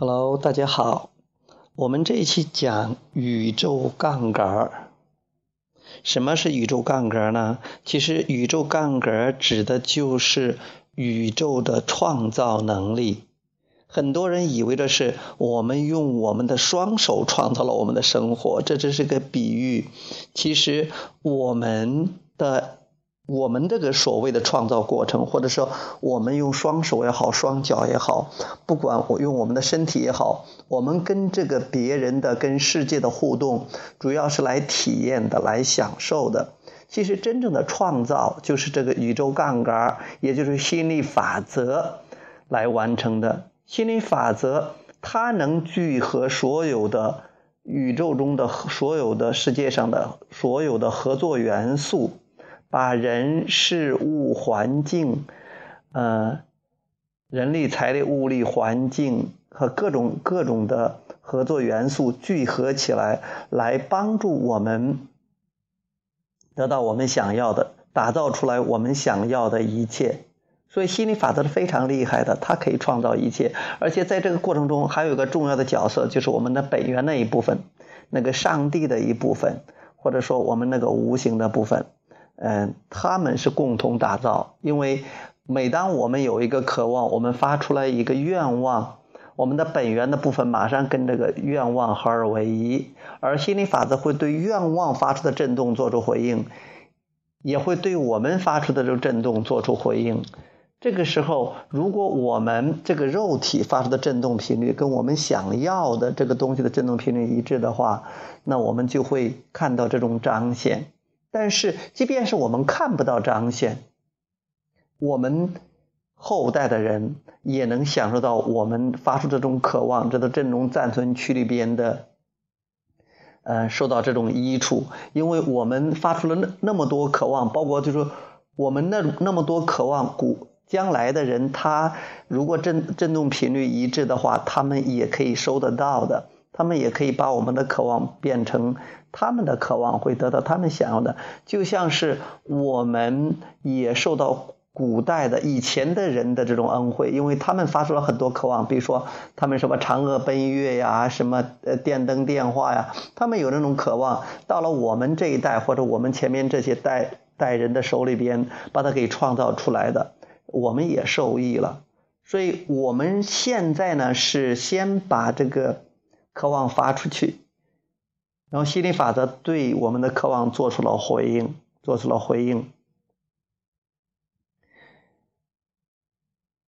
Hello，大家好。我们这一期讲宇宙杠杆。什么是宇宙杠杆呢？其实宇宙杠杆指的就是宇宙的创造能力。很多人以为的是我们用我们的双手创造了我们的生活，这只是个比喻。其实我们的。我们这个所谓的创造过程，或者说我们用双手也好，双脚也好，不管我用我们的身体也好，我们跟这个别人的、跟世界的互动，主要是来体验的、来享受的。其实真正的创造就是这个宇宙杠杆，也就是心理法则来完成的。心理法则它能聚合所有的宇宙中的所有的世界上的所有的合作元素。把人事物环境，呃，人力财力物力环境和各种各种的合作元素聚合起来，来帮助我们得到我们想要的，打造出来我们想要的一切。所以心理法则是非常厉害的，它可以创造一切，而且在这个过程中还有一个重要的角色，就是我们的本源那一部分，那个上帝的一部分，或者说我们那个无形的部分。嗯，他们是共同打造，因为每当我们有一个渴望，我们发出来一个愿望，我们的本源的部分马上跟这个愿望合二为一，而心理法则会对愿望发出的震动做出回应，也会对我们发出的这个震动做出回应。这个时候，如果我们这个肉体发出的振动频率跟我们想要的这个东西的振动频率一致的话，那我们就会看到这种彰显。但是，即便是我们看不到彰显，我们后代的人也能享受到我们发出这种渴望，这个振动暂存区里边的，呃，受到这种益处，因为我们发出了那那么多渴望，包括就是说我们那那么多渴望，古将来的人他如果振振动频率一致的话，他们也可以收得到的。他们也可以把我们的渴望变成他们的渴望，会得到他们想要的。就像是我们也受到古代的以前的人的这种恩惠，因为他们发出了很多渴望，比如说他们什么嫦娥奔月呀，什么呃电灯电话呀，他们有那种渴望。到了我们这一代或者我们前面这些代代人的手里边，把它给创造出来的，我们也受益了。所以我们现在呢是先把这个。渴望发出去，然后心理法则对我们的渴望做出了回应，做出了回应。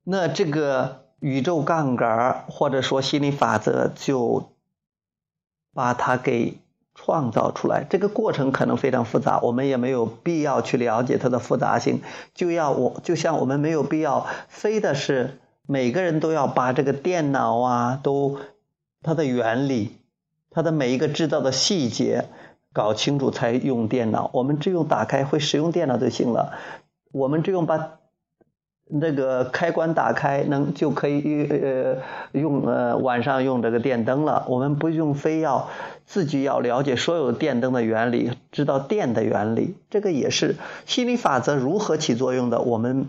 那这个宇宙杠杆或者说心理法则就把它给创造出来。这个过程可能非常复杂，我们也没有必要去了解它的复杂性。就要我就像我们没有必要非的是每个人都要把这个电脑啊都。它的原理，它的每一个制造的细节搞清楚才用电脑。我们只用打开会使用电脑就行了。我们只用把那个开关打开，能就可以呃用呃晚上用这个电灯了。我们不用非要自己要了解所有电灯的原理，知道电的原理。这个也是心理法则如何起作用的。我们。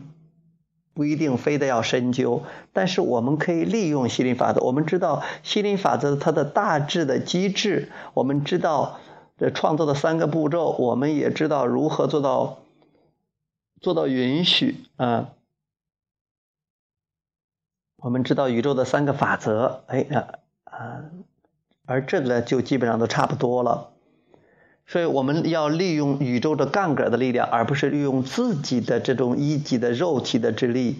不一定非得要深究，但是我们可以利用心理法则。我们知道心理法则它的大致的机制，我们知道这创造的三个步骤，我们也知道如何做到做到允许啊。我们知道宇宙的三个法则，哎啊啊，而这个就基本上都差不多了。所以我们要利用宇宙的杠杆的力量，而不是利用自己的这种一级的肉体的之力。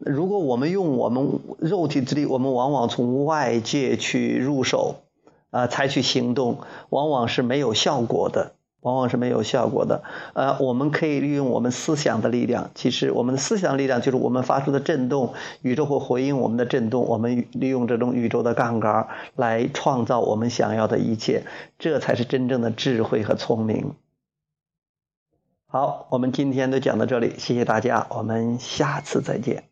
如果我们用我们肉体之力，我们往往从外界去入手，啊，采取行动，往往是没有效果的。往往是没有效果的。呃，我们可以利用我们思想的力量。其实，我们的思想力量就是我们发出的震动，宇宙会回应我们的震动。我们利用这种宇宙的杠杆来创造我们想要的一切，这才是真正的智慧和聪明。好，我们今天就讲到这里，谢谢大家，我们下次再见。